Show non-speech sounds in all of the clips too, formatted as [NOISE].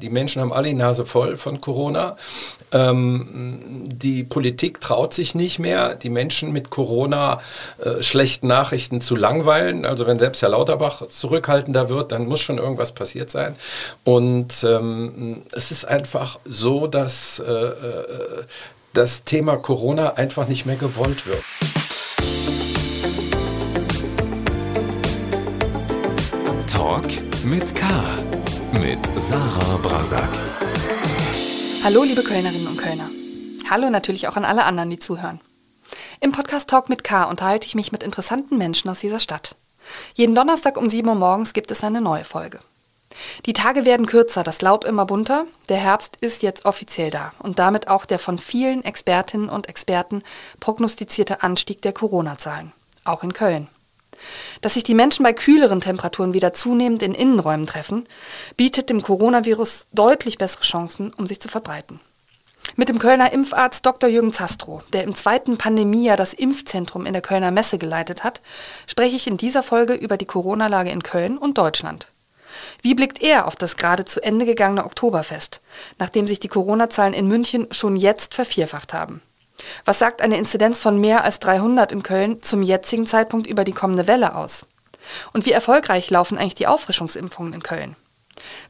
Die Menschen haben alle die Nase voll von Corona. Ähm, die Politik traut sich nicht mehr, die Menschen mit Corona äh, schlechten Nachrichten zu langweilen. Also wenn selbst Herr Lauterbach zurückhaltender wird, dann muss schon irgendwas passiert sein. Und ähm, es ist einfach so, dass äh, äh das Thema Corona einfach nicht mehr gewollt wird. Talk mit K. Mit Sarah Brasak. Hallo, liebe Kölnerinnen und Kölner. Hallo natürlich auch an alle anderen, die zuhören. Im Podcast Talk mit K unterhalte ich mich mit interessanten Menschen aus dieser Stadt. Jeden Donnerstag um 7 Uhr morgens gibt es eine neue Folge. Die Tage werden kürzer, das Laub immer bunter, der Herbst ist jetzt offiziell da und damit auch der von vielen Expertinnen und Experten prognostizierte Anstieg der Corona-Zahlen, auch in Köln. Dass sich die Menschen bei kühleren Temperaturen wieder zunehmend in Innenräumen treffen, bietet dem Coronavirus deutlich bessere Chancen, um sich zu verbreiten. Mit dem Kölner Impfarzt Dr. Jürgen Zastrow, der im zweiten Pandemiejahr das Impfzentrum in der Kölner Messe geleitet hat, spreche ich in dieser Folge über die Corona-Lage in Köln und Deutschland. Wie blickt er auf das gerade zu Ende gegangene Oktoberfest, nachdem sich die Corona-Zahlen in München schon jetzt vervierfacht haben? Was sagt eine Inzidenz von mehr als 300 in Köln zum jetzigen Zeitpunkt über die kommende Welle aus? Und wie erfolgreich laufen eigentlich die Auffrischungsimpfungen in Köln?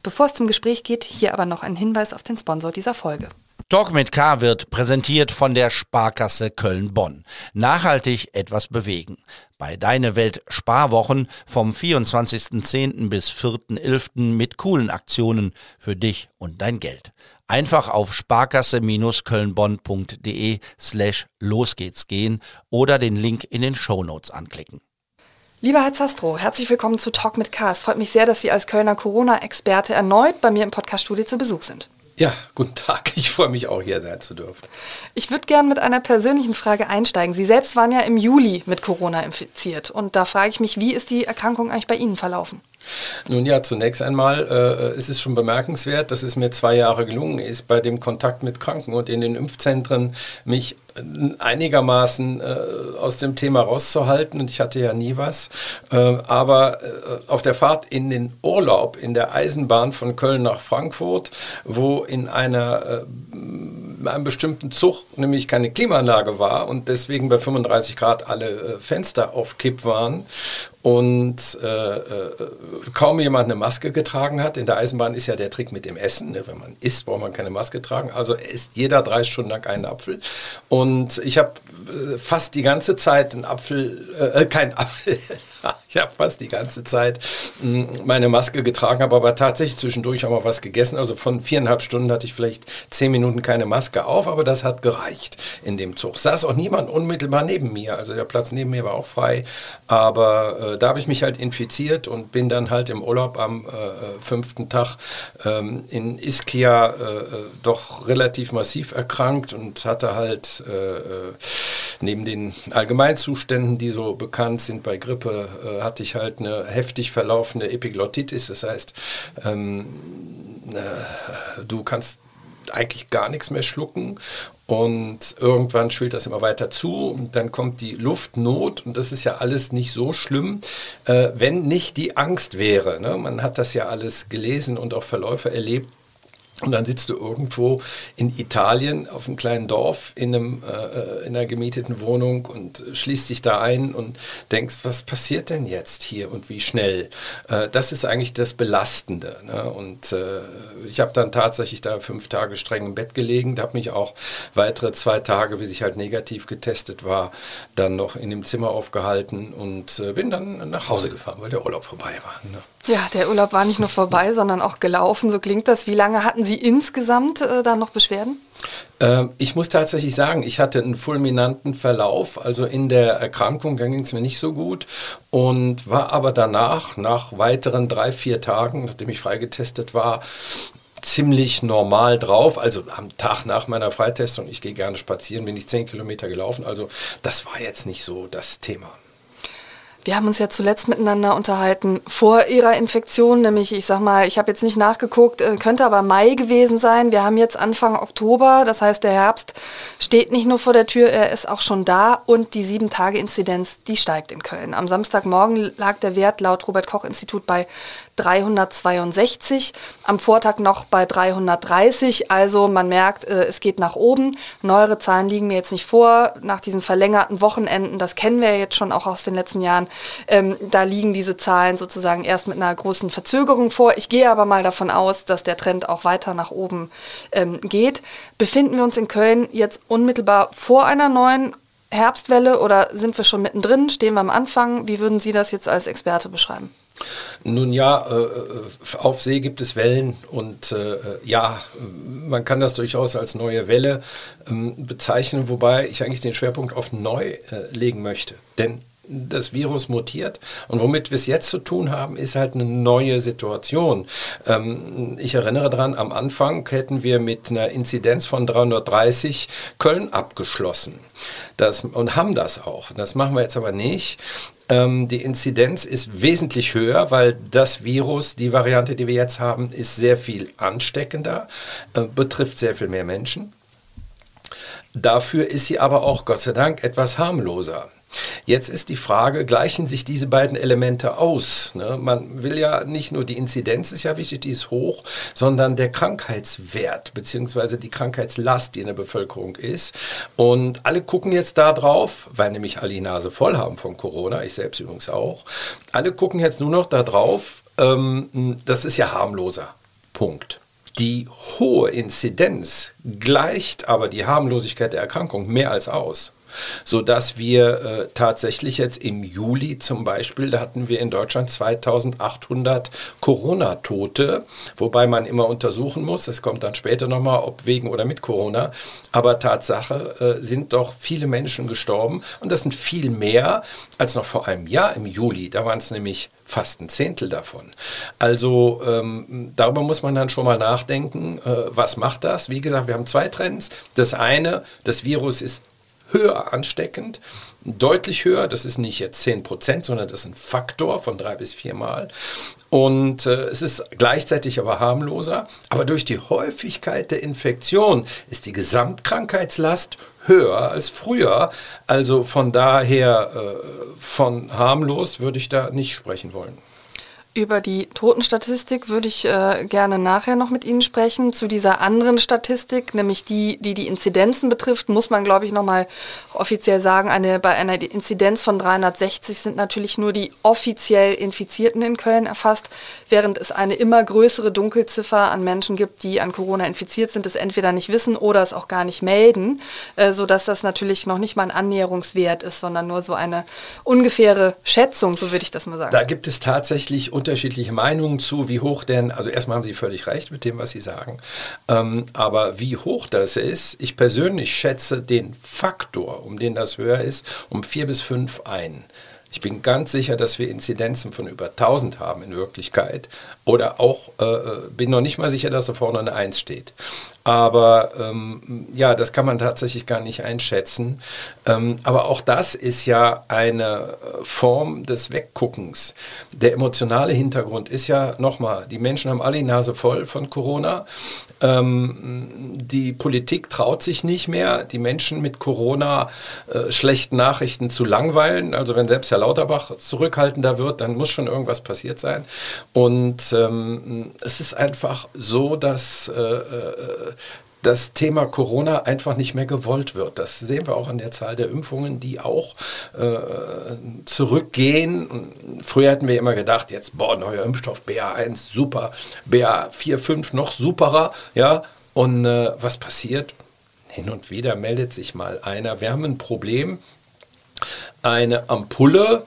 Bevor es zum Gespräch geht, hier aber noch ein Hinweis auf den Sponsor dieser Folge. Talk mit K wird präsentiert von der Sparkasse Köln-Bonn. Nachhaltig etwas bewegen. Bei Deine Welt Sparwochen vom 24.10. bis 4.11. mit coolen Aktionen für dich und dein Geld. Einfach auf sparkasse-kölnbonn.de slash los geht's gehen oder den Link in den Shownotes anklicken. Lieber Herr Zastro, herzlich willkommen zu Talk mit K. Es freut mich sehr, dass Sie als Kölner Corona-Experte erneut bei mir im Podcast-Studio zu Besuch sind. Ja, guten Tag. Ich freue mich auch, hier sein zu dürfen. Ich würde gerne mit einer persönlichen Frage einsteigen. Sie selbst waren ja im Juli mit Corona infiziert. Und da frage ich mich, wie ist die Erkrankung eigentlich bei Ihnen verlaufen? Nun ja, zunächst einmal äh, ist es schon bemerkenswert, dass es mir zwei Jahre gelungen ist, bei dem Kontakt mit Kranken und in den Impfzentren mich einigermaßen äh, aus dem Thema rauszuhalten und ich hatte ja nie was. Äh, aber äh, auf der Fahrt in den Urlaub in der Eisenbahn von Köln nach Frankfurt, wo in einer äh, einem bestimmten Zug nämlich keine Klimaanlage war und deswegen bei 35 Grad alle äh, Fenster auf Kipp waren und äh, äh, kaum jemand eine Maske getragen hat. In der Eisenbahn ist ja der Trick mit dem Essen. Ne? Wenn man isst, braucht man keine Maske tragen. Also isst jeder drei Stunden lang einen Apfel. Und ich habe äh, fast die ganze Zeit einen Apfel, äh, kein Apfel, [LAUGHS] [LAUGHS] ich habe fast die ganze Zeit hm, meine Maske getragen, habe aber tatsächlich zwischendurch auch mal was gegessen. Also von viereinhalb Stunden hatte ich vielleicht zehn Minuten keine Maske auf, aber das hat gereicht in dem Zug. Saß auch niemand unmittelbar neben mir, also der Platz neben mir war auch frei. Aber äh, da habe ich mich halt infiziert und bin dann halt im Urlaub am äh, äh fünften Tag ähm, in Ischia äh, äh, doch relativ massiv erkrankt und hatte halt äh, neben den Allgemeinzuständen, die so bekannt sind bei Grippe, äh, hatte ich halt eine heftig verlaufende Epiglottitis. Das heißt, ähm, äh, du kannst eigentlich gar nichts mehr schlucken und irgendwann schwillt das immer weiter zu und dann kommt die Luftnot und das ist ja alles nicht so schlimm, äh, wenn nicht die Angst wäre. Ne? Man hat das ja alles gelesen und auch Verläufe erlebt, und dann sitzt du irgendwo in Italien auf einem kleinen Dorf in, einem, äh, in einer gemieteten Wohnung und schließt dich da ein und denkst, was passiert denn jetzt hier und wie schnell? Äh, das ist eigentlich das Belastende. Ne? Und äh, ich habe dann tatsächlich da fünf Tage streng im Bett gelegen, habe mich auch weitere zwei Tage, bis ich halt negativ getestet war, dann noch in dem Zimmer aufgehalten und äh, bin dann nach Hause gefahren, weil der Urlaub vorbei war. Ne? Ja, der Urlaub war nicht nur vorbei, sondern auch gelaufen. So klingt das. Wie lange hatten Sie insgesamt äh, da noch Beschwerden? Ähm, ich muss tatsächlich sagen, ich hatte einen fulminanten Verlauf. Also in der Erkrankung ging es mir nicht so gut und war aber danach, nach weiteren drei, vier Tagen, nachdem ich freigetestet war, ziemlich normal drauf. Also am Tag nach meiner Freitestung, ich gehe gerne spazieren, bin ich zehn Kilometer gelaufen. Also das war jetzt nicht so das Thema. Wir haben uns ja zuletzt miteinander unterhalten vor Ihrer Infektion, nämlich ich sag mal, ich habe jetzt nicht nachgeguckt, äh, könnte aber Mai gewesen sein. Wir haben jetzt Anfang Oktober, das heißt der Herbst steht nicht nur vor der Tür, er ist auch schon da und die 7-Tage-Inzidenz, die steigt in Köln. Am Samstagmorgen lag der Wert laut Robert-Koch-Institut bei 362, am Vortag noch bei 330. Also man merkt, äh, es geht nach oben. Neuere Zahlen liegen mir jetzt nicht vor. Nach diesen verlängerten Wochenenden, das kennen wir jetzt schon auch aus den letzten Jahren, ähm, da liegen diese Zahlen sozusagen erst mit einer großen Verzögerung vor. Ich gehe aber mal davon aus, dass der Trend auch weiter nach oben ähm, geht. Befinden wir uns in Köln jetzt unmittelbar vor einer neuen Herbstwelle oder sind wir schon mittendrin? Stehen wir am Anfang? Wie würden Sie das jetzt als Experte beschreiben? Nun ja, äh, äh, auf See gibt es Wellen und äh, ja, man kann das durchaus als neue Welle ähm, bezeichnen, wobei ich eigentlich den Schwerpunkt auf neu legen möchte. Denn das Virus mutiert. Und womit wir es jetzt zu tun haben, ist halt eine neue Situation. Ähm, ich erinnere daran, am Anfang hätten wir mit einer Inzidenz von 330 Köln abgeschlossen. Das, und haben das auch. Das machen wir jetzt aber nicht. Ähm, die Inzidenz ist wesentlich höher, weil das Virus, die Variante, die wir jetzt haben, ist sehr viel ansteckender, äh, betrifft sehr viel mehr Menschen. Dafür ist sie aber auch, Gott sei Dank, etwas harmloser. Jetzt ist die Frage, gleichen sich diese beiden Elemente aus? Ne? Man will ja nicht nur die Inzidenz ist ja wichtig, die ist hoch, sondern der Krankheitswert bzw. die Krankheitslast, die in der Bevölkerung ist. Und alle gucken jetzt da drauf, weil nämlich alle die Nase voll haben von Corona, ich selbst übrigens auch. Alle gucken jetzt nur noch da drauf, ähm, das ist ja harmloser. Punkt. Die hohe Inzidenz gleicht aber die Harmlosigkeit der Erkrankung mehr als aus sodass wir äh, tatsächlich jetzt im Juli zum Beispiel, da hatten wir in Deutschland 2800 Corona-Tote, wobei man immer untersuchen muss, es kommt dann später nochmal, ob wegen oder mit Corona, aber Tatsache äh, sind doch viele Menschen gestorben und das sind viel mehr als noch vor einem Jahr im Juli, da waren es nämlich fast ein Zehntel davon. Also ähm, darüber muss man dann schon mal nachdenken, äh, was macht das? Wie gesagt, wir haben zwei Trends. Das eine, das Virus ist höher ansteckend, deutlich höher. Das ist nicht jetzt 10 Prozent, sondern das ist ein Faktor von drei bis vier Mal. Und äh, es ist gleichzeitig aber harmloser. Aber durch die Häufigkeit der Infektion ist die Gesamtkrankheitslast höher als früher. Also von daher äh, von harmlos würde ich da nicht sprechen wollen. Über die Totenstatistik würde ich äh, gerne nachher noch mit Ihnen sprechen. Zu dieser anderen Statistik, nämlich die, die die Inzidenzen betrifft, muss man, glaube ich, nochmal offiziell sagen, eine, bei einer Inzidenz von 360 sind natürlich nur die offiziell Infizierten in Köln erfasst, während es eine immer größere Dunkelziffer an Menschen gibt, die an Corona infiziert sind, es entweder nicht wissen oder es auch gar nicht melden, äh, sodass das natürlich noch nicht mal ein Annäherungswert ist, sondern nur so eine ungefähre Schätzung, so würde ich das mal sagen. Da gibt es tatsächlich unterschiedliche Meinungen zu, wie hoch denn, also erstmal haben Sie völlig recht mit dem, was Sie sagen, ähm, aber wie hoch das ist, ich persönlich schätze den Faktor, um den das höher ist, um vier bis fünf ein. Ich bin ganz sicher, dass wir Inzidenzen von über 1000 haben in Wirklichkeit. Oder auch, äh, äh, bin noch nicht mal sicher, dass da vorne eine 1 steht. Aber ähm, ja, das kann man tatsächlich gar nicht einschätzen. Ähm, aber auch das ist ja eine äh, Form des Wegguckens. Der emotionale Hintergrund ist ja nochmal, die Menschen haben alle die Nase voll von Corona. Ähm, die Politik traut sich nicht mehr, die Menschen mit Corona äh, schlechten Nachrichten zu langweilen. Also wenn selbst Herr Lauterbach zurückhaltender wird, dann muss schon irgendwas passiert sein. Und ähm, es ist einfach so, dass äh, äh das Thema Corona einfach nicht mehr gewollt wird. Das sehen wir auch an der Zahl der Impfungen, die auch äh, zurückgehen. Früher hätten wir immer gedacht, jetzt, boah, neuer Impfstoff, BA1, super, BA4, 5 noch superer, ja. Und äh, was passiert? Hin und wieder meldet sich mal einer, wir haben ein Problem, eine Ampulle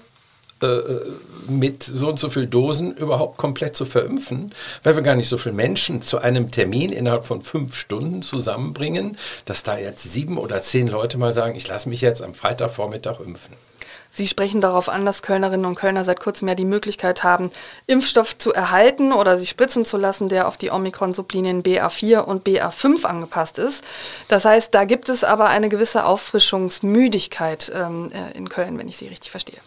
äh, mit so und so viel Dosen überhaupt komplett zu verimpfen, weil wir gar nicht so viele Menschen zu einem Termin innerhalb von fünf Stunden zusammenbringen, dass da jetzt sieben oder zehn Leute mal sagen, ich lasse mich jetzt am Freitagvormittag impfen. Sie sprechen darauf an, dass Kölnerinnen und Kölner seit kurzem ja die Möglichkeit haben, Impfstoff zu erhalten oder sich spritzen zu lassen, der auf die Omikron-Sublinien BA4 und BA5 angepasst ist. Das heißt, da gibt es aber eine gewisse Auffrischungsmüdigkeit ähm, äh, in Köln, wenn ich Sie richtig verstehe.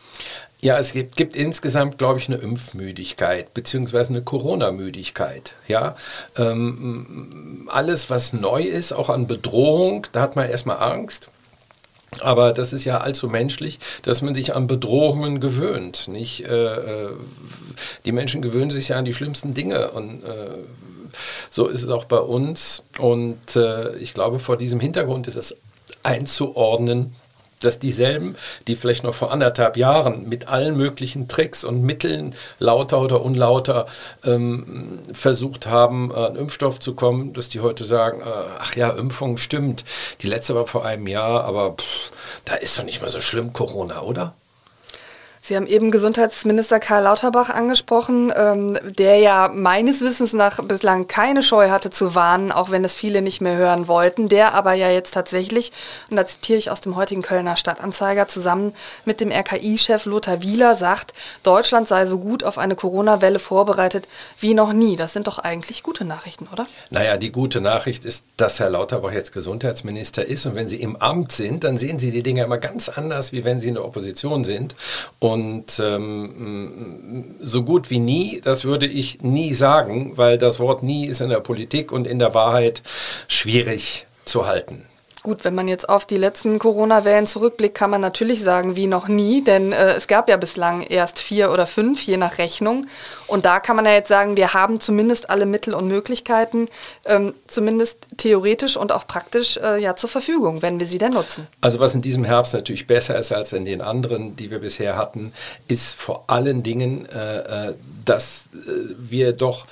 Ja, es gibt, gibt insgesamt, glaube ich, eine Impfmüdigkeit beziehungsweise eine Corona-Müdigkeit. Ja? Ähm, alles, was neu ist, auch an Bedrohung, da hat man erstmal Angst. Aber das ist ja allzu menschlich, dass man sich an Bedrohungen gewöhnt. Nicht? Äh, äh, die Menschen gewöhnen sich ja an die schlimmsten Dinge. Und äh, so ist es auch bei uns. Und äh, ich glaube, vor diesem Hintergrund ist es einzuordnen, dass dieselben, die vielleicht noch vor anderthalb Jahren mit allen möglichen Tricks und Mitteln, lauter oder unlauter, ähm, versucht haben, an einen Impfstoff zu kommen, dass die heute sagen, äh, ach ja, Impfung stimmt, die letzte war vor einem Jahr, aber pff, da ist doch nicht mehr so schlimm Corona, oder? Sie haben eben Gesundheitsminister Karl Lauterbach angesprochen, ähm, der ja meines Wissens nach bislang keine Scheu hatte zu warnen, auch wenn es viele nicht mehr hören wollten, der aber ja jetzt tatsächlich, und da zitiere ich aus dem heutigen Kölner Stadtanzeiger, zusammen mit dem RKI-Chef Lothar Wieler sagt, Deutschland sei so gut auf eine Corona-Welle vorbereitet wie noch nie. Das sind doch eigentlich gute Nachrichten, oder? Naja, die gute Nachricht ist, dass Herr Lauterbach jetzt Gesundheitsminister ist und wenn Sie im Amt sind, dann sehen Sie die Dinge immer ganz anders, wie wenn Sie in der Opposition sind. Und und ähm, so gut wie nie, das würde ich nie sagen, weil das Wort nie ist in der Politik und in der Wahrheit schwierig zu halten. Gut, wenn man jetzt auf die letzten Corona-Wellen zurückblickt, kann man natürlich sagen, wie noch nie, denn äh, es gab ja bislang erst vier oder fünf, je nach Rechnung. Und da kann man ja jetzt sagen, wir haben zumindest alle Mittel und Möglichkeiten, ähm, zumindest theoretisch und auch praktisch äh, ja zur Verfügung, wenn wir sie denn nutzen. Also was in diesem Herbst natürlich besser ist als in den anderen, die wir bisher hatten, ist vor allen Dingen, äh, äh dass äh, wir doch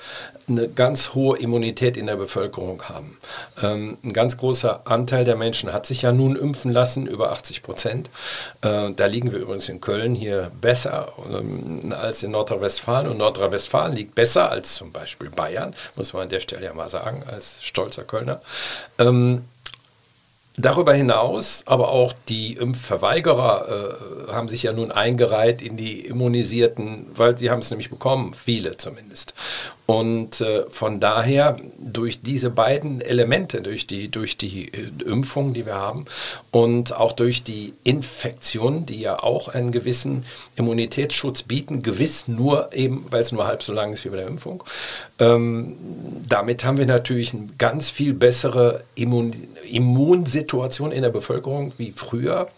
eine ganz hohe Immunität in der Bevölkerung haben. Ähm, ein ganz großer Anteil der Menschen hat sich ja nun impfen lassen, über 80 Prozent. Äh, da liegen wir übrigens in Köln hier besser ähm, als in Nordrhein-Westfalen. Und Nordrhein-Westfalen liegt besser als zum Beispiel Bayern, muss man an der Stelle ja mal sagen, als stolzer Kölner. Ähm, Darüber hinaus, aber auch die Impfverweigerer äh, haben sich ja nun eingereiht in die Immunisierten, weil sie haben es nämlich bekommen, viele zumindest. Und äh, von daher durch diese beiden Elemente, durch die, durch die äh, Impfung, die wir haben und auch durch die Infektion, die ja auch einen gewissen Immunitätsschutz bieten, gewiss nur eben, weil es nur halb so lang ist wie bei der Impfung, ähm, damit haben wir natürlich eine ganz viel bessere Immun Immunsituation in der Bevölkerung wie früher.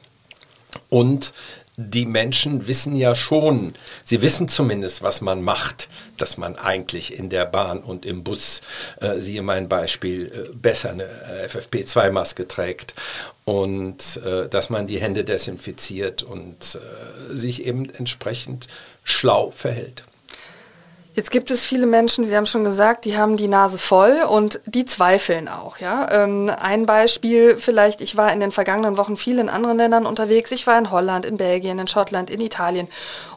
Und die Menschen wissen ja schon, sie wissen zumindest, was man macht, dass man eigentlich in der Bahn und im Bus, äh, siehe mein Beispiel, äh, besser eine äh, FFP2-Maske trägt und äh, dass man die Hände desinfiziert und äh, sich eben entsprechend schlau verhält. Jetzt gibt es viele Menschen, Sie haben schon gesagt, die haben die Nase voll und die zweifeln auch. Ja? Ähm, ein Beispiel vielleicht, ich war in den vergangenen Wochen viel in anderen Ländern unterwegs. Ich war in Holland, in Belgien, in Schottland, in Italien.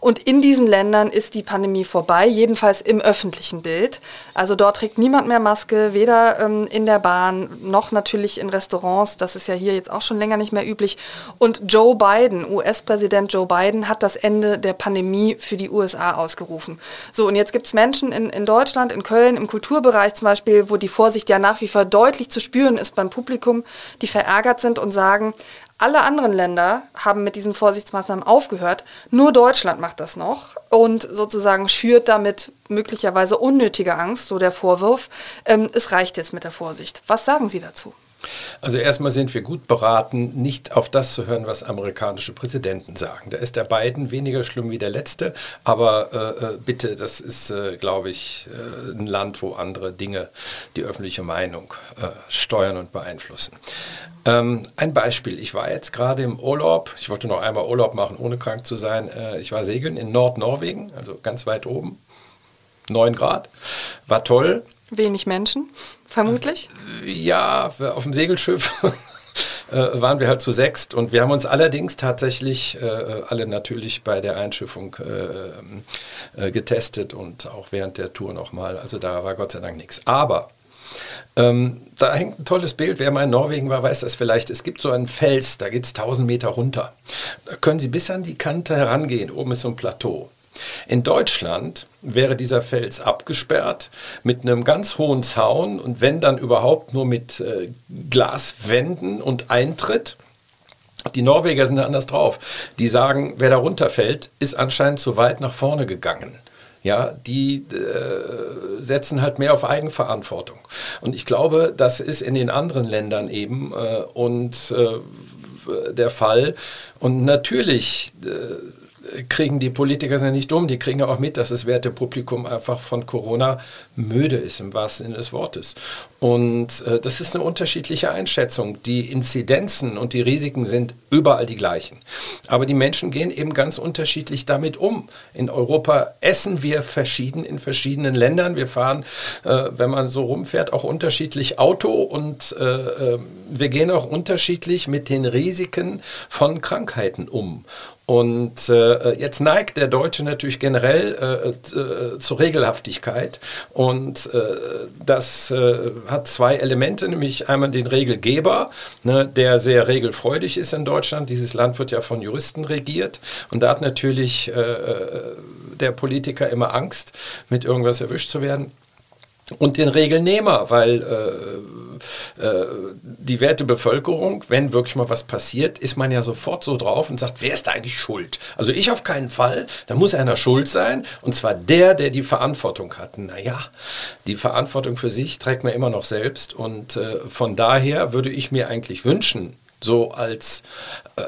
Und in diesen Ländern ist die Pandemie vorbei, jedenfalls im öffentlichen Bild. Also dort trägt niemand mehr Maske, weder ähm, in der Bahn noch natürlich in Restaurants. Das ist ja hier jetzt auch schon länger nicht mehr üblich. Und Joe Biden, US-Präsident Joe Biden, hat das Ende der Pandemie für die USA ausgerufen. So, und jetzt gibt es Menschen in, in Deutschland, in Köln, im Kulturbereich zum Beispiel, wo die Vorsicht ja nach wie vor deutlich zu spüren ist beim Publikum, die verärgert sind und sagen, alle anderen Länder haben mit diesen Vorsichtsmaßnahmen aufgehört, nur Deutschland macht das noch und sozusagen schürt damit möglicherweise unnötige Angst, so der Vorwurf. Ähm, es reicht jetzt mit der Vorsicht. Was sagen Sie dazu? Also erstmal sind wir gut beraten, nicht auf das zu hören, was amerikanische Präsidenten sagen. Da ist der Biden weniger schlimm wie der letzte, aber äh, äh bitte, das ist, äh, glaube ich, äh, ein Land, wo andere Dinge die öffentliche Meinung äh, steuern und beeinflussen. Ähm, ein Beispiel, ich war jetzt gerade im Urlaub, ich wollte noch einmal Urlaub machen, ohne krank zu sein. Äh, ich war segeln in Nordnorwegen, also ganz weit oben, 9 Grad, war toll. Wenig Menschen, vermutlich? Ja, auf dem Segelschiff [LAUGHS] äh, waren wir halt zu sechst und wir haben uns allerdings tatsächlich äh, alle natürlich bei der Einschiffung äh, äh, getestet und auch während der Tour nochmal. Also da war Gott sei Dank nichts. Aber ähm, da hängt ein tolles Bild. Wer mal in Norwegen war, weiß das vielleicht. Es gibt so einen Fels, da geht es 1000 Meter runter. Da können Sie bis an die Kante herangehen. Oben ist so ein Plateau. In Deutschland wäre dieser Fels abgesperrt mit einem ganz hohen Zaun und wenn dann überhaupt nur mit äh, Glaswänden und Eintritt. Die Norweger sind da anders drauf. Die sagen, wer da runterfällt, ist anscheinend zu weit nach vorne gegangen. Ja, die äh, setzen halt mehr auf Eigenverantwortung. Und ich glaube, das ist in den anderen Ländern eben. Äh, und äh, der Fall. Und natürlich äh, kriegen die Politiker sind nicht dumm, die kriegen ja auch mit, dass das Wertepublikum einfach von Corona müde ist, im wahrsten Sinne des Wortes. Und äh, das ist eine unterschiedliche Einschätzung. Die Inzidenzen und die Risiken sind überall die gleichen. Aber die Menschen gehen eben ganz unterschiedlich damit um. In Europa essen wir verschieden in verschiedenen Ländern. Wir fahren, äh, wenn man so rumfährt, auch unterschiedlich Auto und äh, äh wir gehen auch unterschiedlich mit den Risiken von Krankheiten um. Und äh, jetzt neigt der Deutsche natürlich generell äh, äh, zur Regelhaftigkeit. Und äh, das äh, hat zwei Elemente, nämlich einmal den Regelgeber, ne, der sehr regelfreudig ist in Deutschland. Dieses Land wird ja von Juristen regiert. Und da hat natürlich äh, der Politiker immer Angst, mit irgendwas erwischt zu werden und den Regelnehmer, weil äh, äh, die werte Bevölkerung, wenn wirklich mal was passiert, ist man ja sofort so drauf und sagt, wer ist da eigentlich schuld? Also ich auf keinen Fall, da muss einer schuld sein und zwar der, der die Verantwortung hat. Naja, die Verantwortung für sich trägt man immer noch selbst und äh, von daher würde ich mir eigentlich wünschen, so als äh,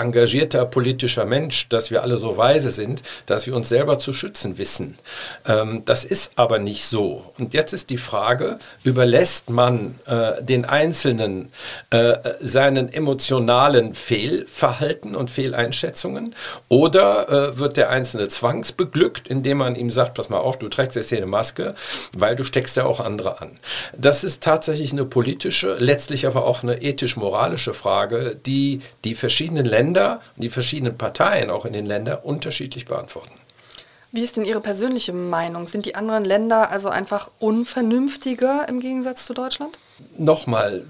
engagierter politischer Mensch, dass wir alle so weise sind, dass wir uns selber zu schützen wissen. Ähm, das ist aber nicht so. Und jetzt ist die Frage, überlässt man äh, den Einzelnen äh, seinen emotionalen Fehlverhalten und Fehleinschätzungen oder äh, wird der Einzelne zwangsbeglückt, indem man ihm sagt, pass mal auf, du trägst jetzt hier eine Maske, weil du steckst ja auch andere an. Das ist tatsächlich eine politische, letztlich aber auch eine ethisch-moralische Frage, die die verschiedenen Länder und die verschiedenen Parteien auch in den Ländern unterschiedlich beantworten. Wie ist denn Ihre persönliche Meinung? Sind die anderen Länder also einfach unvernünftiger im Gegensatz zu Deutschland? Nochmal,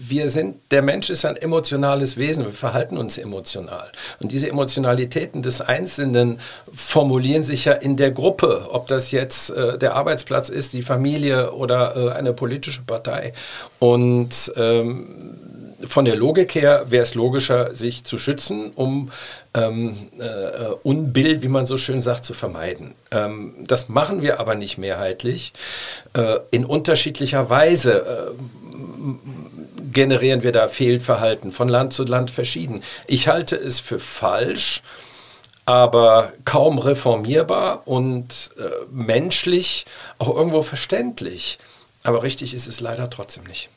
wir sind, der Mensch ist ein emotionales Wesen, wir verhalten uns emotional. Und diese Emotionalitäten des Einzelnen formulieren sich ja in der Gruppe, ob das jetzt äh, der Arbeitsplatz ist, die Familie oder äh, eine politische Partei. Und ähm, von der Logik her wäre es logischer, sich zu schützen, um ähm, äh, Unbill, wie man so schön sagt, zu vermeiden. Ähm, das machen wir aber nicht mehrheitlich. Äh, in unterschiedlicher Weise äh, generieren wir da Fehlverhalten, von Land zu Land verschieden. Ich halte es für falsch, aber kaum reformierbar und äh, menschlich auch irgendwo verständlich. Aber richtig ist es leider trotzdem nicht.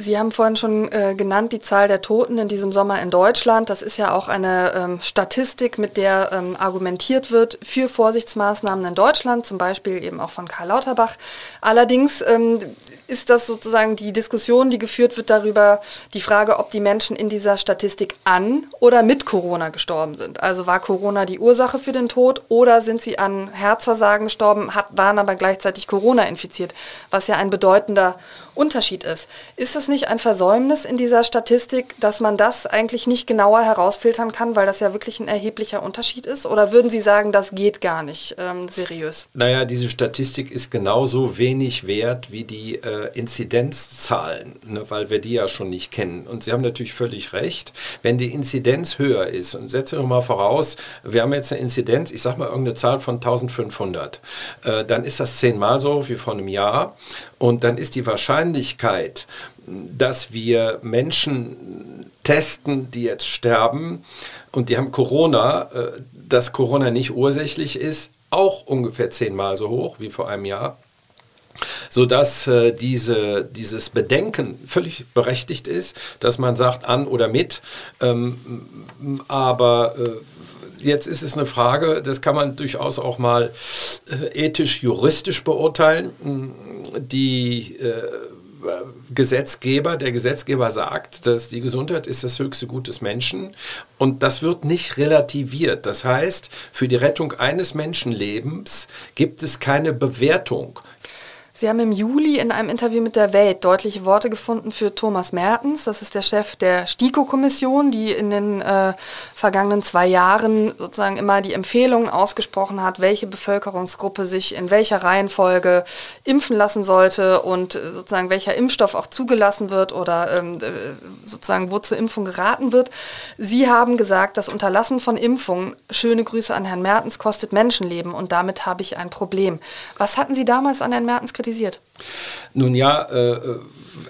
Sie haben vorhin schon äh, genannt die Zahl der Toten in diesem Sommer in Deutschland. Das ist ja auch eine ähm, Statistik, mit der ähm, argumentiert wird für Vorsichtsmaßnahmen in Deutschland, zum Beispiel eben auch von Karl Lauterbach. Allerdings ähm, ist das sozusagen die Diskussion, die geführt wird darüber, die Frage, ob die Menschen in dieser Statistik an oder mit Corona gestorben sind. Also war Corona die Ursache für den Tod oder sind sie an Herzversagen gestorben, hat, waren aber gleichzeitig Corona infiziert, was ja ein bedeutender Unterschied ist. Ist es nicht ein Versäumnis in dieser Statistik, dass man das eigentlich nicht genauer herausfiltern kann, weil das ja wirklich ein erheblicher Unterschied ist? Oder würden Sie sagen, das geht gar nicht ähm, seriös? Naja, diese Statistik ist genauso wenig wert wie die äh, Inzidenzzahlen, ne, weil wir die ja schon nicht kennen. Und Sie haben natürlich völlig recht, wenn die Inzidenz höher ist, und setzen wir mal voraus, wir haben jetzt eine Inzidenz, ich sage mal irgendeine Zahl von 1500, äh, dann ist das zehnmal so wie vor einem Jahr. Und dann ist die Wahrscheinlichkeit, dass wir Menschen testen, die jetzt sterben und die haben Corona, äh, dass Corona nicht ursächlich ist, auch ungefähr zehnmal so hoch wie vor einem Jahr sodass äh, diese, dieses Bedenken völlig berechtigt ist, dass man sagt an oder mit, ähm, aber äh, jetzt ist es eine Frage, das kann man durchaus auch mal äh, ethisch-juristisch beurteilen. Die äh, Gesetzgeber, der Gesetzgeber sagt, dass die Gesundheit ist das höchste Gut des Menschen und das wird nicht relativiert. Das heißt, für die Rettung eines Menschenlebens gibt es keine Bewertung. Sie haben im Juli in einem Interview mit der Welt deutliche Worte gefunden für Thomas Mertens. Das ist der Chef der STIKO-Kommission, die in den äh, vergangenen zwei Jahren sozusagen immer die Empfehlungen ausgesprochen hat, welche Bevölkerungsgruppe sich in welcher Reihenfolge impfen lassen sollte und äh, sozusagen welcher Impfstoff auch zugelassen wird oder ähm, äh, sozusagen wo zur Impfung geraten wird. Sie haben gesagt, das Unterlassen von Impfungen, schöne Grüße an Herrn Mertens, kostet Menschenleben und damit habe ich ein Problem. Was hatten Sie damals an Herrn Mertens kritisiert? Kritisiert? Nun ja, äh,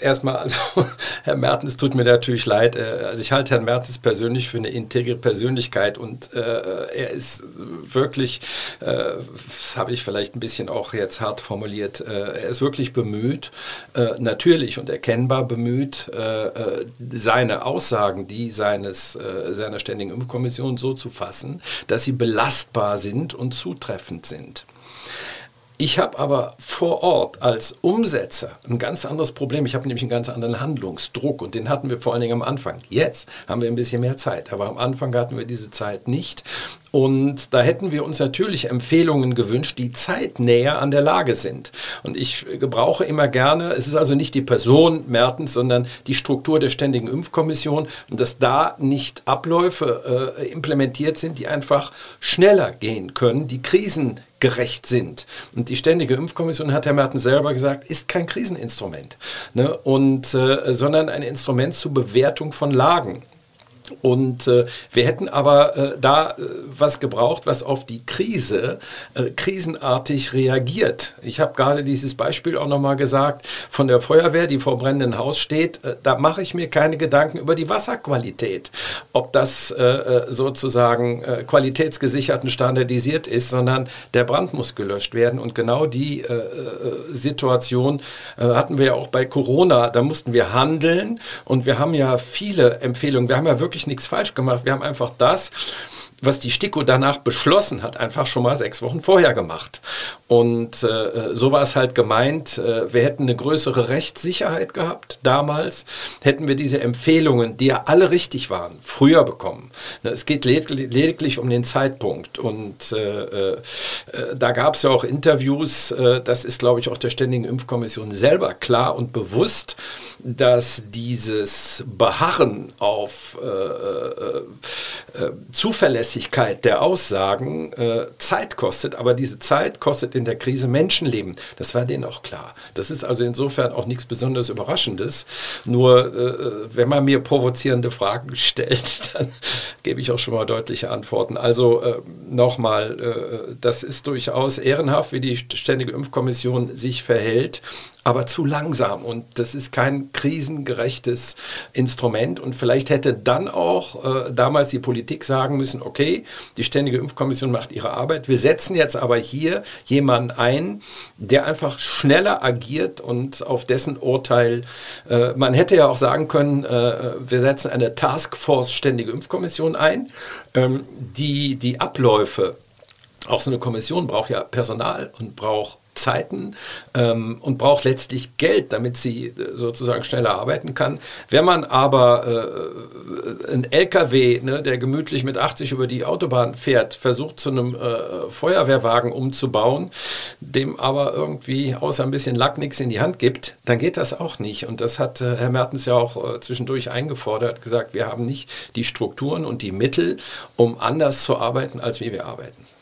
erstmal, also, [LAUGHS] Herr Mertens tut mir natürlich leid. Äh, also ich halte Herrn Mertens persönlich für eine integre Persönlichkeit und äh, er ist wirklich, äh, das habe ich vielleicht ein bisschen auch jetzt hart formuliert, äh, er ist wirklich bemüht, äh, natürlich und erkennbar bemüht, seine Aussagen, die seines, seiner Ständigen Impfkommission so zu fassen, dass sie belastbar sind und zutreffend sind. Ich habe aber vor Ort als Umsetzer ein ganz anderes Problem. Ich habe nämlich einen ganz anderen Handlungsdruck und den hatten wir vor allen Dingen am Anfang. Jetzt haben wir ein bisschen mehr Zeit, aber am Anfang hatten wir diese Zeit nicht. Und da hätten wir uns natürlich Empfehlungen gewünscht, die zeitnäher an der Lage sind. Und ich gebrauche immer gerne, es ist also nicht die Person Mertens, sondern die Struktur der Ständigen Impfkommission und dass da nicht Abläufe äh, implementiert sind, die einfach schneller gehen können, die Krisen gerecht sind. Und die Ständige Impfkommission, hat Herr Merten selber gesagt, ist kein Kriseninstrument, ne? und, äh, sondern ein Instrument zur Bewertung von Lagen. Und äh, wir hätten aber äh, da äh, was gebraucht, was auf die Krise äh, krisenartig reagiert. Ich habe gerade dieses Beispiel auch nochmal gesagt von der Feuerwehr, die vor brennendem Haus steht. Äh, da mache ich mir keine Gedanken über die Wasserqualität, ob das äh, sozusagen qualitätsgesichert und standardisiert ist, sondern der Brand muss gelöscht werden. Und genau die Situation hatten wir ja auch bei Corona. Da mussten wir handeln und wir haben ja viele Empfehlungen. Wir haben ja wirklich wirklich nichts falsch gemacht. Wir haben einfach das, was die STIKO danach beschlossen hat, einfach schon mal sechs Wochen vorher gemacht. Und äh, so war es halt gemeint, äh, wir hätten eine größere Rechtssicherheit gehabt damals, hätten wir diese Empfehlungen, die ja alle richtig waren, früher bekommen. Es geht led lediglich um den Zeitpunkt. Und äh, äh da gab es ja auch Interviews, äh, das ist, glaube ich, auch der Ständigen Impfkommission selber klar und bewusst, dass dieses Beharren auf äh, Zuverlässigkeit der Aussagen Zeit kostet, aber diese Zeit kostet in der Krise Menschenleben. Das war denen auch klar. Das ist also insofern auch nichts besonders Überraschendes. Nur äh, wenn man mir provozierende Fragen [LAUGHS] stellt, dann [LAUGHS] gebe ich auch schon mal deutliche Antworten. Also äh, nochmal, äh, das ist durchaus ehrenhaft, wie die Ständige Impfkommission sich verhält aber zu langsam. Und das ist kein krisengerechtes Instrument. Und vielleicht hätte dann auch äh, damals die Politik sagen müssen, okay, die Ständige Impfkommission macht ihre Arbeit, wir setzen jetzt aber hier jemanden ein, der einfach schneller agiert und auf dessen Urteil, äh, man hätte ja auch sagen können, äh, wir setzen eine Taskforce Ständige Impfkommission ein, ähm, die die Abläufe auch so eine Kommission braucht ja Personal und braucht Zeiten ähm, und braucht letztlich Geld, damit sie äh, sozusagen schneller arbeiten kann. Wenn man aber äh, ein LKW, ne, der gemütlich mit 80 über die Autobahn fährt, versucht zu einem äh, Feuerwehrwagen umzubauen, dem aber irgendwie außer ein bisschen Lack nichts in die Hand gibt, dann geht das auch nicht. Und das hat äh, Herr Mertens ja auch äh, zwischendurch eingefordert, gesagt, wir haben nicht die Strukturen und die Mittel, um anders zu arbeiten, als wie wir arbeiten.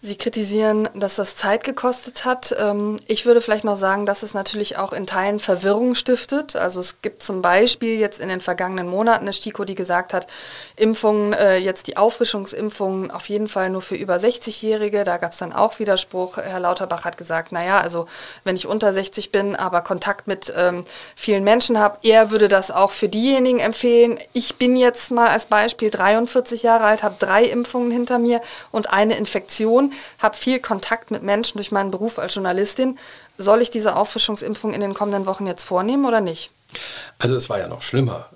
Sie kritisieren, dass das Zeit gekostet hat. Ähm, ich würde vielleicht noch sagen, dass es natürlich auch in Teilen Verwirrung stiftet. Also es gibt zum Beispiel jetzt in den vergangenen Monaten eine STIKO, die gesagt hat, Impfungen, äh, jetzt die Auffrischungsimpfungen auf jeden Fall nur für über 60-Jährige. Da gab es dann auch Widerspruch. Herr Lauterbach hat gesagt, naja, also wenn ich unter 60 bin, aber Kontakt mit ähm, vielen Menschen habe, er würde das auch für diejenigen empfehlen. Ich bin jetzt mal als Beispiel 43 Jahre alt, habe drei Impfungen hinter mir und eine Infektion habe viel Kontakt mit Menschen durch meinen Beruf als Journalistin. Soll ich diese Auffrischungsimpfung in den kommenden Wochen jetzt vornehmen oder nicht? Also es war ja noch schlimmer.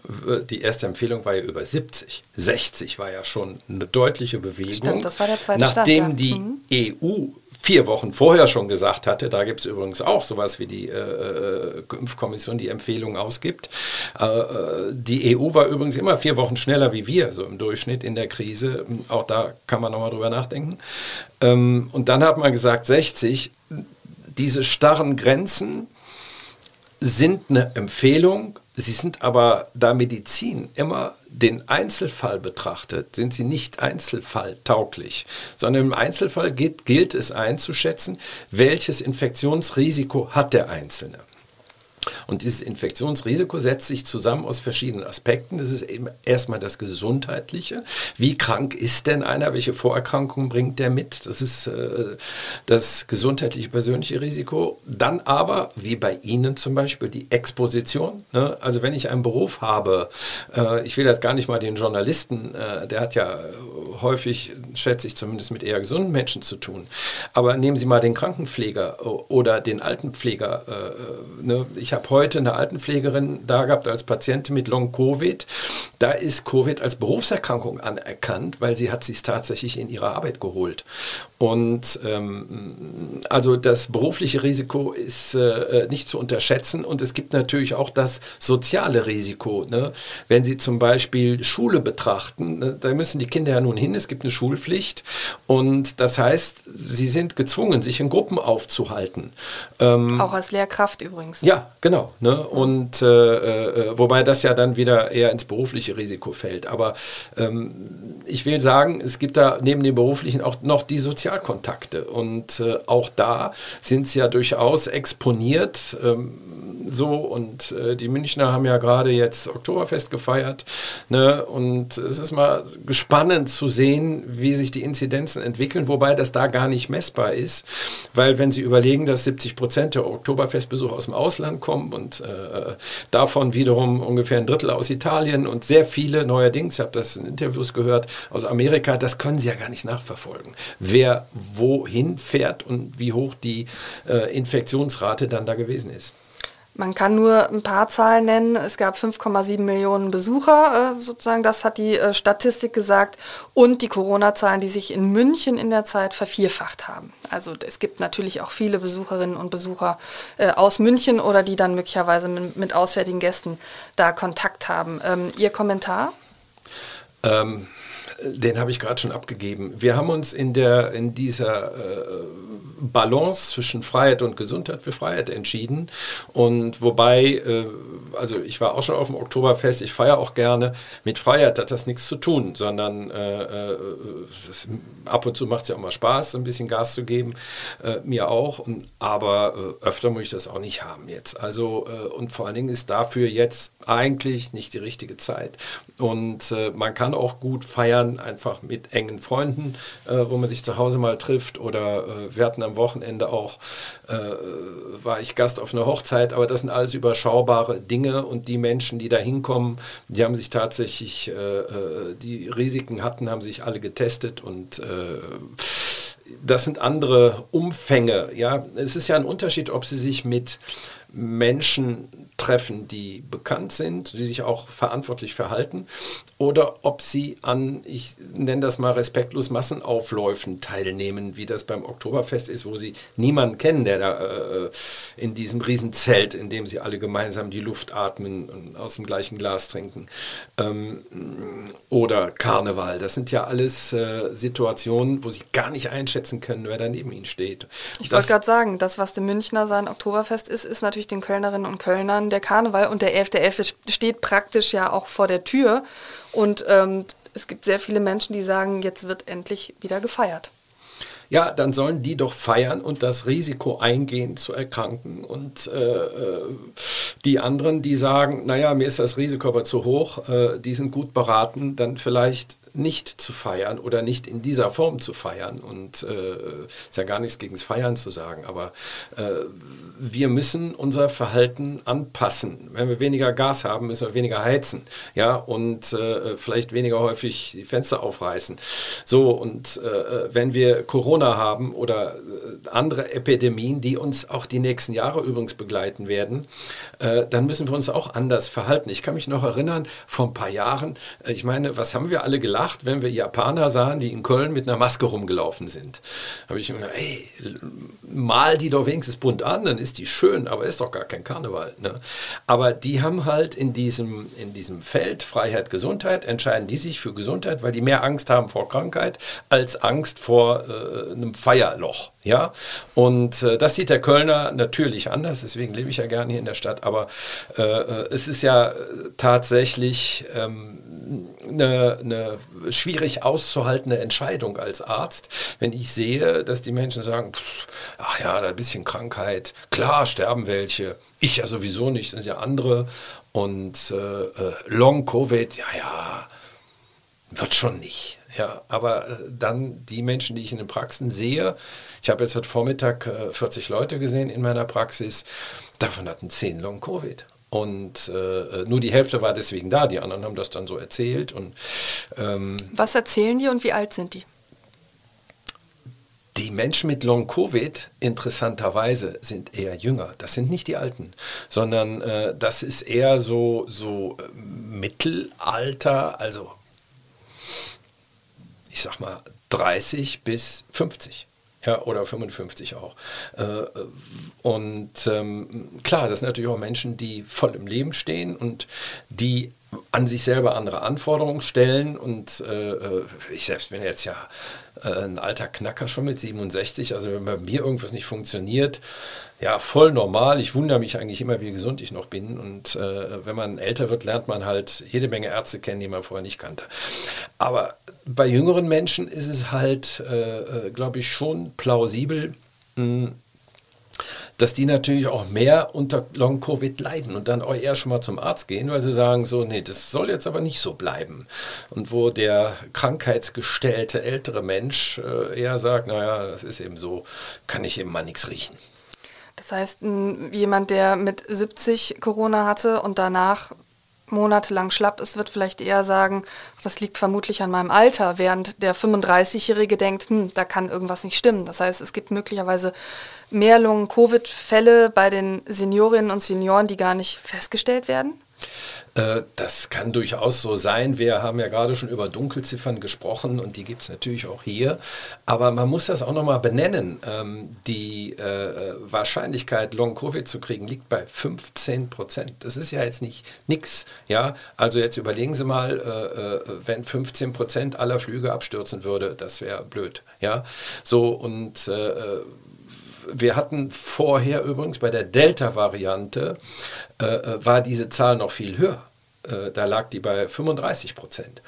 Die erste Empfehlung war ja über 70. 60 war ja schon eine deutliche Bewegung. Stimmt, das war der zweite Nachdem Stand, ja. die mhm. EU vier Wochen vorher schon gesagt hatte, da gibt es übrigens auch sowas wie die äh, äh, Impfkommission, die Empfehlungen ausgibt. Äh, äh die EU war übrigens immer vier Wochen schneller wie wir, so im Durchschnitt in der Krise. Auch da kann man nochmal drüber nachdenken. Ähm, und dann hat man gesagt, 60, diese starren Grenzen sind eine Empfehlung, sie sind aber, da Medizin immer den Einzelfall betrachtet, sind sie nicht einzelfalltauglich, sondern im Einzelfall geht, gilt es einzuschätzen, welches Infektionsrisiko hat der Einzelne. Und dieses Infektionsrisiko setzt sich zusammen aus verschiedenen Aspekten. Das ist eben erstmal das Gesundheitliche. Wie krank ist denn einer? Welche Vorerkrankungen bringt der mit? Das ist äh, das gesundheitliche persönliche Risiko. Dann aber, wie bei Ihnen zum Beispiel, die Exposition. Ne? Also wenn ich einen Beruf habe, äh, ich will jetzt gar nicht mal den Journalisten, äh, der hat ja häufig, schätze ich zumindest, mit eher gesunden Menschen zu tun. Aber nehmen Sie mal den Krankenpfleger oder den Altenpfleger. Äh, ne? Ich ich habe heute eine Altenpflegerin da gehabt als Patientin mit Long-Covid. Da ist Covid als Berufserkrankung anerkannt, weil sie hat sich tatsächlich in ihrer Arbeit geholt. Und ähm, also das berufliche Risiko ist äh, nicht zu unterschätzen und es gibt natürlich auch das soziale Risiko. Ne? Wenn Sie zum Beispiel Schule betrachten, ne, da müssen die Kinder ja nun hin, es gibt eine Schulpflicht und das heißt, sie sind gezwungen, sich in Gruppen aufzuhalten. Ähm, auch als Lehrkraft übrigens. Ja, genau. Ne? Und äh, äh, wobei das ja dann wieder eher ins berufliche Risiko fällt. Aber ähm, ich will sagen, es gibt da neben dem beruflichen auch noch die Sozialkontakte. Und äh, auch da sind sie ja durchaus exponiert. Ähm, so und äh, die Münchner haben ja gerade jetzt Oktoberfest gefeiert. Ne? Und es ist mal spannend zu sehen, wie sich die Inzidenzen entwickeln, wobei das da gar nicht messbar ist. Weil wenn Sie überlegen, dass 70 Prozent der Oktoberfestbesucher aus dem Ausland kommen und äh, davon wiederum ungefähr ein Drittel aus Italien und sehr viele neuerdings, ich habe das in Interviews gehört, aus Amerika, das können Sie ja gar nicht nachverfolgen. Wer wohin fährt und wie hoch die äh, Infektionsrate dann da gewesen ist. Man kann nur ein paar Zahlen nennen. Es gab 5,7 Millionen Besucher, äh, sozusagen, das hat die äh, Statistik gesagt. Und die Corona-Zahlen, die sich in München in der Zeit vervierfacht haben. Also es gibt natürlich auch viele Besucherinnen und Besucher äh, aus München oder die dann möglicherweise mit, auswärtigen Gästen da Kontakt haben. Ähm, Ihr Kommentar? Ähm, den habe ich gerade schon abgegeben. Wir haben uns in, der, in dieser äh, Balance zwischen Freiheit und Gesundheit für Freiheit entschieden. Und wobei, äh, also ich war auch schon auf dem Oktoberfest, ich feiere auch gerne. Mit Freiheit hat das nichts zu tun, sondern äh, äh das, ab und zu macht es ja auch mal Spaß, ein bisschen Gas zu geben. Äh, mir auch. Und, aber äh, öfter muss ich das auch nicht haben jetzt. Also, äh, und vor allen Dingen ist dafür jetzt eigentlich nicht die richtige Zeit. Und man kann auch gut feiern, einfach mit engen Freunden, wo man sich zu Hause mal trifft oder wir hatten am am Wochenende auch, äh, war ich Gast auf einer Hochzeit, aber das sind alles überschaubare Dinge und die Menschen, die da hinkommen, die haben sich tatsächlich, äh, äh, die Risiken hatten, haben sich alle getestet und äh, das sind andere Umfänge. Ja, es ist ja ein Unterschied, ob sie sich mit Menschen treffen, die bekannt sind, die sich auch verantwortlich verhalten, oder ob sie an, ich nenne das mal respektlos, Massenaufläufen teilnehmen, wie das beim Oktoberfest ist, wo sie niemanden kennen, der da äh, in diesem Riesenzelt, in dem sie alle gemeinsam die Luft atmen und aus dem gleichen Glas trinken. Ähm, oder Karneval. Das sind ja alles äh, Situationen, wo sie gar nicht einschätzen können, wer da neben ihnen steht. Ich wollte gerade sagen, das, was dem Münchner sein Oktoberfest ist, ist natürlich den Kölnerinnen und Kölnern der Karneval und der 11.11. .11. steht praktisch ja auch vor der Tür. Und ähm, es gibt sehr viele Menschen, die sagen, jetzt wird endlich wieder gefeiert. Ja, dann sollen die doch feiern und das Risiko eingehen zu erkranken. Und äh, äh, die anderen, die sagen, naja, mir ist das Risiko aber zu hoch, äh, die sind gut beraten, dann vielleicht nicht zu feiern oder nicht in dieser Form zu feiern. Und äh, ist ja gar nichts gegen das Feiern zu sagen, aber äh, wir müssen unser Verhalten anpassen. Wenn wir weniger Gas haben, müssen wir weniger heizen, ja, und äh, vielleicht weniger häufig die Fenster aufreißen. So, und äh, wenn wir Corona haben oder äh, andere Epidemien, die uns auch die nächsten Jahre übrigens begleiten werden, äh, dann müssen wir uns auch anders verhalten. Ich kann mich noch erinnern, vor ein paar Jahren, äh, ich meine, was haben wir alle gelacht, wenn wir Japaner sahen, die in Köln mit einer Maske rumgelaufen sind. Habe ich mir gedacht, ey, mal die doch wenigstens bunt an, dann ist die schön, aber ist doch gar kein Karneval. Ne? Aber die haben halt in diesem, in diesem Feld Freiheit, Gesundheit, entscheiden die sich für Gesundheit, weil die mehr Angst haben vor Krankheit als Angst vor äh, einem Feierloch. Ja, und äh, das sieht der Kölner natürlich anders, deswegen lebe ich ja gerne hier in der Stadt, aber äh, äh es ist ja tatsächlich ähm, eine, eine schwierig auszuhaltende Entscheidung als Arzt, wenn ich sehe, dass die Menschen sagen, pff, ach ja, da ein bisschen Krankheit, klar sterben welche, ich ja sowieso nicht, sind ja andere und äh, äh Long Covid, ja, ja, wird schon nicht. Ja, aber äh, dann die Menschen, die ich in den Praxen sehe, ich habe jetzt heute Vormittag äh, 40 Leute gesehen in meiner Praxis, davon hatten 10 Long Covid. Und äh, äh, nur die Hälfte war deswegen da, die anderen haben das dann so erzählt. Und, ähm, Was erzählen die und wie alt sind die? Die Menschen mit Long-Covid, interessanterweise, sind eher jünger. Das sind nicht die Alten, sondern äh, das ist eher so, so äh, Mittelalter, also ich sag mal 30 bis 50 ja, oder 55 auch. Äh, und ähm, klar, das sind natürlich auch Menschen, die voll im Leben stehen und die an sich selber andere Anforderungen stellen. Und äh, äh ich selbst bin jetzt ja äh, ein alter Knacker schon mit 67. Also wenn bei mir irgendwas nicht funktioniert, ja, voll normal. Ich wundere mich eigentlich immer, wie gesund ich noch bin. Und äh, wenn man älter wird, lernt man halt jede Menge Ärzte kennen, die man vorher nicht kannte. Aber bei jüngeren Menschen ist es halt, äh, glaube ich, schon plausibel, mh, dass die natürlich auch mehr unter Long-Covid leiden und dann auch eher schon mal zum Arzt gehen, weil sie sagen so, nee, das soll jetzt aber nicht so bleiben. Und wo der krankheitsgestellte ältere Mensch äh, eher sagt, naja, das ist eben so, kann ich eben mal nichts riechen. Das heißt, jemand, der mit 70 Corona hatte und danach monatelang schlapp ist, wird vielleicht eher sagen, das liegt vermutlich an meinem Alter, während der 35-Jährige denkt, hm, da kann irgendwas nicht stimmen. Das heißt, es gibt möglicherweise mehr Long-Covid-Fälle bei den Seniorinnen und Senioren, die gar nicht festgestellt werden? Äh, das kann durchaus so sein. Wir haben ja gerade schon über Dunkelziffern gesprochen und die gibt es natürlich auch hier. Aber man muss das auch nochmal benennen. Ähm, die äh, Wahrscheinlichkeit, Long-Covid zu kriegen, liegt bei 15 Prozent. Das ist ja jetzt nicht nichts. Ja? Also jetzt überlegen Sie mal, äh, wenn 15 Prozent aller Flüge abstürzen würde, das wäre blöd. Ja? So und wir hatten vorher übrigens bei der Delta-Variante, äh, äh, war diese Zahl noch viel höher. Äh, da lag die bei 35 Prozent.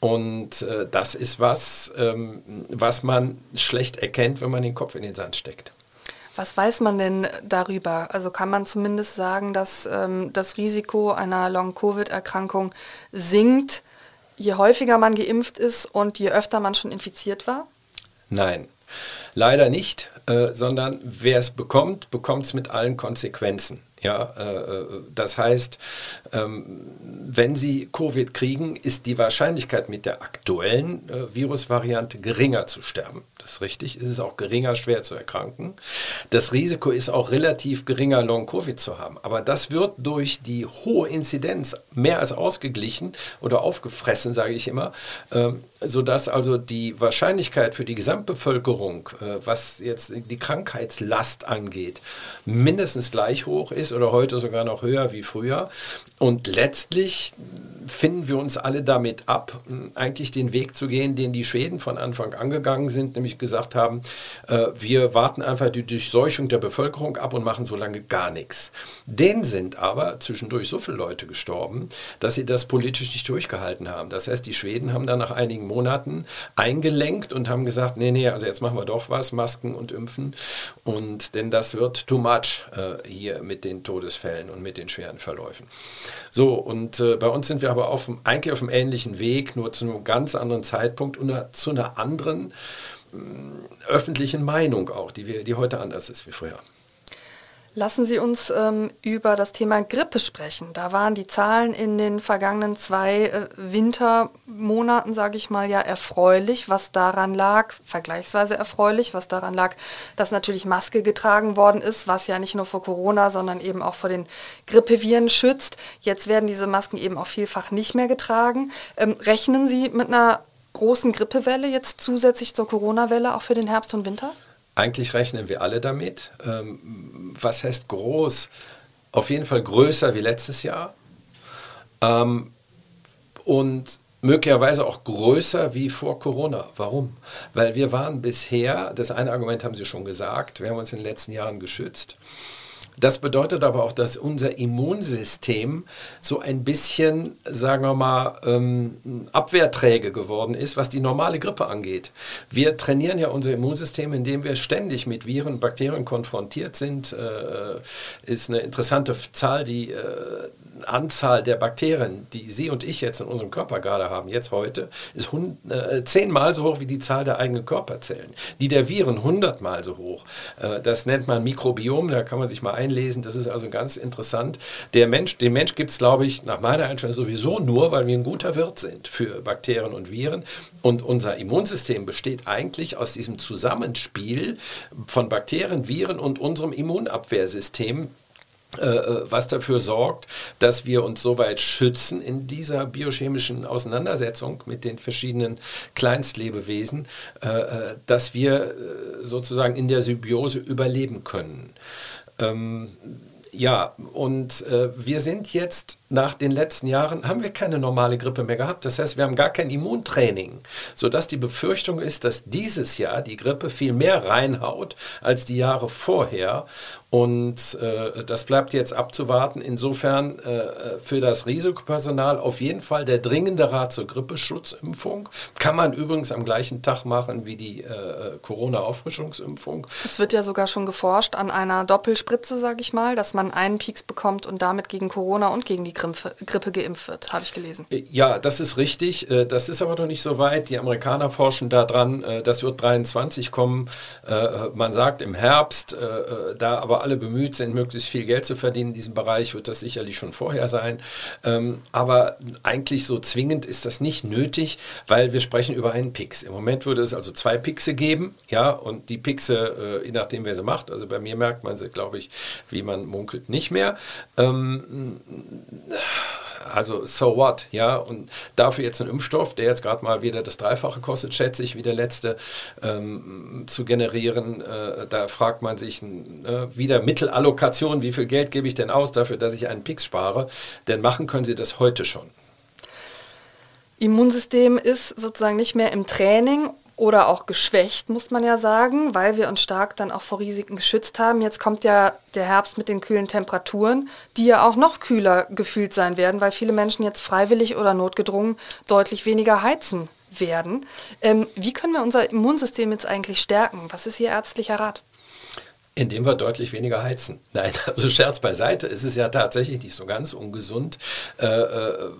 Und äh, das ist was, ähm, was man schlecht erkennt, wenn man den Kopf in den Sand steckt. Was weiß man denn darüber? Also kann man zumindest sagen, dass ähm, das Risiko einer Long-Covid-Erkrankung sinkt, je häufiger man geimpft ist und je öfter man schon infiziert war? Nein, leider nicht, äh, sondern wer es bekommt, bekommt es mit allen Konsequenzen. Ja, äh, äh, das heißt, ähm, wenn Sie Covid kriegen, ist die Wahrscheinlichkeit mit der aktuellen äh, Virusvariante geringer zu sterben. Das ist richtig. Es ist auch geringer, schwer zu erkranken. Das Risiko ist auch relativ geringer, Long-Covid zu haben. Aber das wird durch die hohe Inzidenz mehr als ausgeglichen oder aufgefressen, sage ich immer, ähm, sodass also die Wahrscheinlichkeit für die Gesamtbevölkerung, äh, was jetzt die Krankheitslast angeht, mindestens gleich hoch ist oder heute sogar noch höher wie früher. Und letztlich finden wir uns alle damit ab, eigentlich den Weg zu gehen, den die Schweden von Anfang an gegangen sind, nämlich gesagt haben, äh, wir warten einfach die Durchseuchung der Bevölkerung ab und machen so lange gar nichts. Denen sind aber zwischendurch so viele Leute gestorben, dass sie das politisch nicht durchgehalten haben. Das heißt, die Schweden haben dann nach einigen Monaten eingelenkt und haben gesagt, nee, nee, also jetzt machen wir doch was, Masken und Impfen. Und denn das wird too much äh, hier mit den Todesfällen und mit den schweren Verläufen. So, und äh, bei uns sind wir aber auf, eigentlich auf einem ähnlichen Weg, nur zu einem ganz anderen Zeitpunkt und zu einer anderen äh, öffentlichen Meinung auch, die, wir, die heute anders ist wie früher. Lassen Sie uns ähm, über das Thema Grippe sprechen. Da waren die Zahlen in den vergangenen zwei äh, Wintermonaten, sage ich mal, ja erfreulich, was daran lag, vergleichsweise erfreulich, was daran lag, dass natürlich Maske getragen worden ist, was ja nicht nur vor Corona, sondern eben auch vor den Grippeviren schützt. Jetzt werden diese Masken eben auch vielfach nicht mehr getragen. Ähm, rechnen Sie mit einer großen Grippewelle jetzt zusätzlich zur Corona-Welle auch für den Herbst und Winter? Eigentlich rechnen wir alle damit. Ähm, was heißt groß? Auf jeden Fall größer wie letztes Jahr. Ähm, und möglicherweise auch größer wie vor Corona. Warum? Weil wir waren bisher, das eine Argument haben Sie schon gesagt, wir haben uns in den letzten Jahren geschützt. Das bedeutet aber auch, dass unser Immunsystem so ein bisschen, sagen wir mal, ähm, abwehrträge geworden ist, was die normale Grippe angeht. Wir trainieren ja unser Immunsystem, indem wir ständig mit Viren und Bakterien konfrontiert sind. Äh, ist eine interessante Zahl, die äh, Anzahl der Bakterien, die Sie und ich jetzt in unserem Körper gerade haben, jetzt heute, ist äh, zehnmal so hoch wie die Zahl der eigenen Körperzellen. Die der Viren hundertmal so hoch. Äh, das nennt man Mikrobiom, da kann man sich mal einlesen. Das ist also ganz interessant. Der Mensch, den Mensch gibt es, glaube ich, nach meiner Einstellung sowieso nur, weil wir ein guter Wirt sind für Bakterien und Viren. Und unser Immunsystem besteht eigentlich aus diesem Zusammenspiel von Bakterien, Viren und unserem Immunabwehrsystem äh, äh, was dafür sorgt, dass wir uns so weit schützen in dieser biochemischen Auseinandersetzung mit den verschiedenen Kleinstlebewesen, äh, dass wir sozusagen in der Symbiose überleben können. Ähm, ja, und äh, wir sind jetzt nach den letzten Jahren, haben wir keine normale Grippe mehr gehabt. Das heißt, wir haben gar kein Immuntraining, sodass die Befürchtung ist, dass dieses Jahr die Grippe viel mehr reinhaut als die Jahre vorher. Und äh, das bleibt jetzt abzuwarten. Insofern äh, für das Risikopersonal auf jeden Fall der dringende Rat zur Grippeschutzimpfung. Kann man übrigens am gleichen Tag machen wie die äh, Corona-Auffrischungsimpfung. Es wird ja sogar schon geforscht an einer Doppelspritze, sage ich mal, dass man einen Peaks bekommt und damit gegen Corona und gegen die Grippe, Grippe geimpft wird, habe ich gelesen. Äh, ja, das ist richtig. Äh, das ist aber noch nicht so weit. Die Amerikaner forschen daran. Äh, das wird 23 kommen. Man sagt im Herbst, da aber alle bemüht sind, möglichst viel Geld zu verdienen in diesem Bereich, wird das sicherlich schon vorher sein. Ähm, aber eigentlich so zwingend ist das nicht nötig, weil wir sprechen über einen Pix. Im Moment würde es also zwei Pixe geben, ja, und die Pixe, äh, je nachdem wer sie macht, also bei mir merkt man sie, glaube ich, wie man munkelt, nicht mehr. Ähm, also so what, ja, und dafür jetzt ein Impfstoff, der jetzt gerade mal wieder das Dreifache kostet, schätze ich, wie der letzte ähm, zu generieren, äh, da fragt man sich äh, wieder Mittelallokation, wie viel Geld gebe ich denn aus dafür, dass ich einen Pix spare, denn machen können sie das heute schon. Immunsystem ist sozusagen nicht mehr im Training oder auch geschwächt, muss man ja sagen, weil wir uns stark dann auch vor Risiken geschützt haben. Jetzt kommt ja der Herbst mit den kühlen Temperaturen, die ja auch noch kühler gefühlt sein werden, weil viele Menschen jetzt freiwillig oder notgedrungen deutlich weniger heizen werden. Ähm, wie können wir unser Immunsystem jetzt eigentlich stärken? Was ist Ihr ärztlicher Rat? Indem wir deutlich weniger heizen. Nein, [LAUGHS] also Scherz beiseite, es ist ja tatsächlich nicht so ganz ungesund. Äh, äh,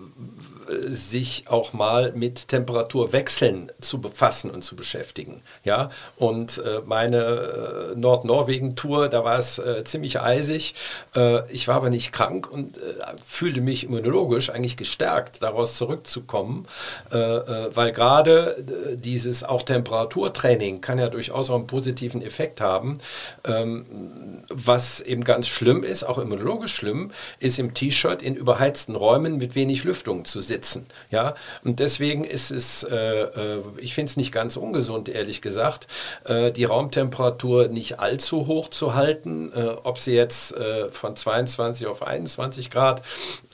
sich auch mal mit Temperaturwechseln zu befassen und zu beschäftigen. Ja? Und äh, meine äh, Nordnorwegen-Tour, da war es äh, ziemlich eisig. Äh, ich war aber nicht krank und äh, fühlte mich immunologisch eigentlich gestärkt, daraus zurückzukommen, äh, weil gerade dieses auch Temperaturtraining kann ja durchaus auch einen positiven Effekt haben. Ähm, was eben ganz schlimm ist, auch immunologisch schlimm, ist im T-Shirt in überheizten Räumen mit wenig Lüftung zu sitzen sitzen. Ja? Und deswegen ist es, äh, äh, ich finde es nicht ganz ungesund, ehrlich gesagt, äh, die Raumtemperatur nicht allzu hoch zu halten, äh, ob sie jetzt äh, von 22 auf 21 Grad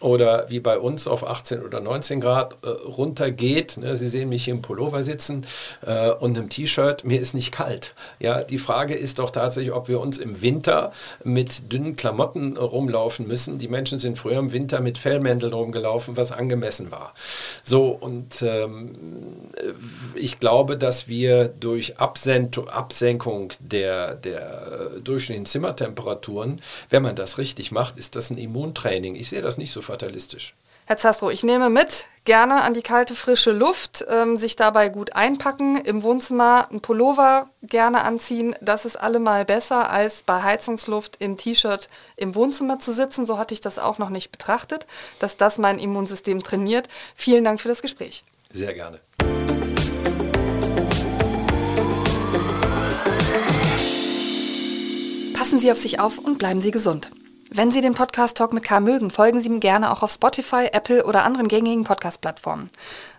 oder wie bei uns auf 18 oder 19 Grad äh, runtergeht. Ne? Sie sehen mich im Pullover sitzen und im T-Shirt, mir ist nicht kalt. Ja? Die Frage ist doch tatsächlich, ob wir uns im Winter mit dünnen Klamotten rumlaufen müssen. Die Menschen sind früher im Winter mit Fellmänteln rumgelaufen, was angemessen war. So, und ähm, ich glaube, dass wir durch Absenkung der, der durchschnittlichen Zimmertemperaturen, wenn man das richtig macht, ist das ein Immuntraining. Ich sehe das nicht so fatalistisch. Herr Zastro, ich nehme mit, gerne an die kalte, frische Luft, ähm, sich dabei gut einpacken, im Wohnzimmer einen Pullover gerne anziehen. Das ist allemal besser, als bei Heizungsluft im T-Shirt im Wohnzimmer zu sitzen. So hatte ich das auch noch nicht betrachtet, dass das mein Immunsystem trainiert. Vielen Dank für das Gespräch. Sehr gerne. Passen Sie auf sich auf und bleiben Sie gesund. Wenn Sie den Podcast Talk mit K mögen, folgen Sie ihm gerne auch auf Spotify, Apple oder anderen gängigen Podcast-Plattformen.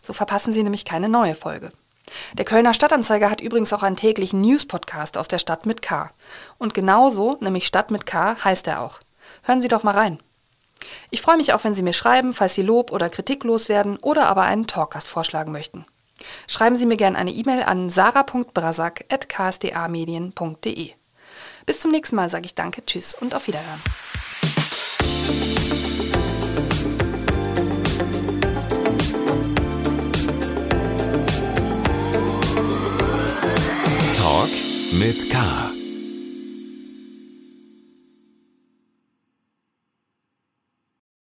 So verpassen Sie nämlich keine neue Folge. Der Kölner Stadtanzeiger hat übrigens auch einen täglichen News-Podcast aus der Stadt mit K. Und genauso, nämlich Stadt mit K, heißt er auch. Hören Sie doch mal rein. Ich freue mich auch, wenn Sie mir schreiben, falls Sie Lob oder Kritik loswerden oder aber einen Talkcast vorschlagen möchten. Schreiben Sie mir gerne eine E-Mail an sarah.brasak.ksda-medien.de. Bis zum nächsten Mal sage ich Danke, Tschüss und auf Wiederhören. Mit K.